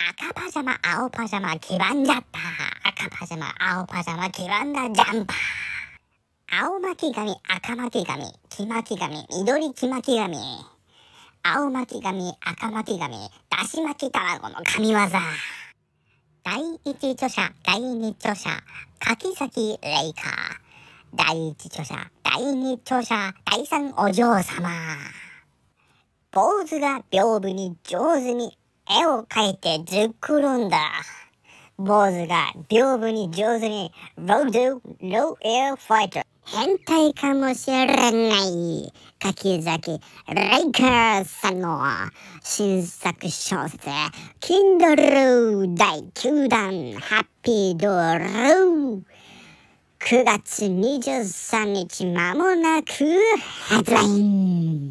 赤パジャマ、青パジャマ、黄ばんじゃった。赤パジャマ、青パジャマ、黄ばんだジャンパー。青巻紙、赤巻紙、黄巻紙、緑黄巻紙。青巻紙、赤巻紙、だし巻き卵の神業。第一著者、第二著者、柿崎レイカー。第一著者、第二著者、第三お嬢様。坊主が屏風に上手に絵を描いてずっくるんだ。坊主が屏風に上手にロードローエアファイター。変態かもしれない柿崎レイカーさんの新作小説 Kindle 第9弾ハッピードルー9月23日まもなくヘッドライン